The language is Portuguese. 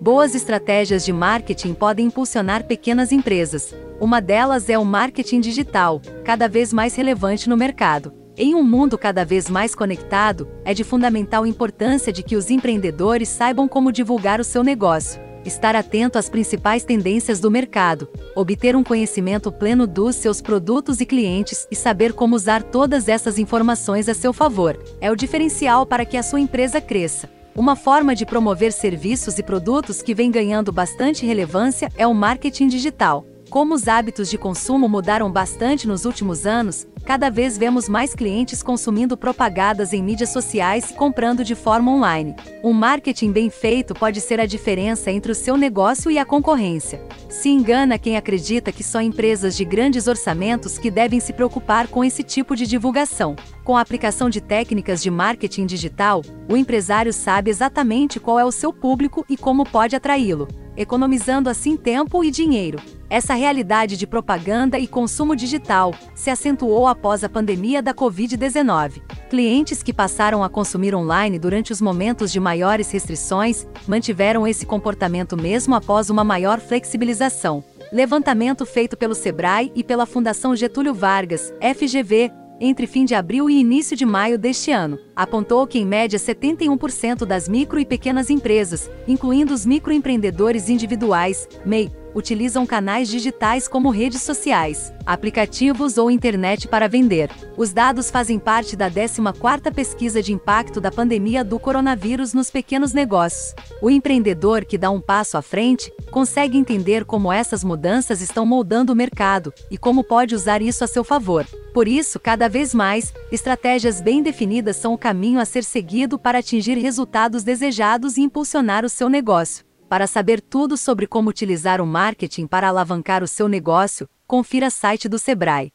Boas estratégias de marketing podem impulsionar pequenas empresas. Uma delas é o marketing digital, cada vez mais relevante no mercado. Em um mundo cada vez mais conectado, é de fundamental importância de que os empreendedores saibam como divulgar o seu negócio, estar atento às principais tendências do mercado, obter um conhecimento pleno dos seus produtos e clientes e saber como usar todas essas informações a seu favor. É o diferencial para que a sua empresa cresça. Uma forma de promover serviços e produtos que vem ganhando bastante relevância é o marketing digital. Como os hábitos de consumo mudaram bastante nos últimos anos, cada vez vemos mais clientes consumindo propagandas em mídias sociais e comprando de forma online. Um marketing bem feito pode ser a diferença entre o seu negócio e a concorrência. Se engana quem acredita que só empresas de grandes orçamentos que devem se preocupar com esse tipo de divulgação. Com a aplicação de técnicas de marketing digital, o empresário sabe exatamente qual é o seu público e como pode atraí-lo, economizando assim tempo e dinheiro. Essa realidade de propaganda e consumo digital se acentuou após a pandemia da Covid-19. Clientes que passaram a consumir online durante os momentos de maiores restrições mantiveram esse comportamento mesmo após uma maior flexibilização. Levantamento feito pelo Sebrae e pela Fundação Getúlio Vargas, FGV, entre fim de abril e início de maio deste ano, apontou que em média 71% das micro e pequenas empresas, incluindo os microempreendedores individuais, MEI, utilizam canais digitais como redes sociais, aplicativos ou internet para vender. Os dados fazem parte da 14ª pesquisa de impacto da pandemia do coronavírus nos pequenos negócios. O empreendedor que dá um passo à frente consegue entender como essas mudanças estão moldando o mercado e como pode usar isso a seu favor. Por isso, cada vez mais, estratégias bem definidas são o caminho a ser seguido para atingir resultados desejados e impulsionar o seu negócio. Para saber tudo sobre como utilizar o marketing para alavancar o seu negócio, confira site do Sebrae.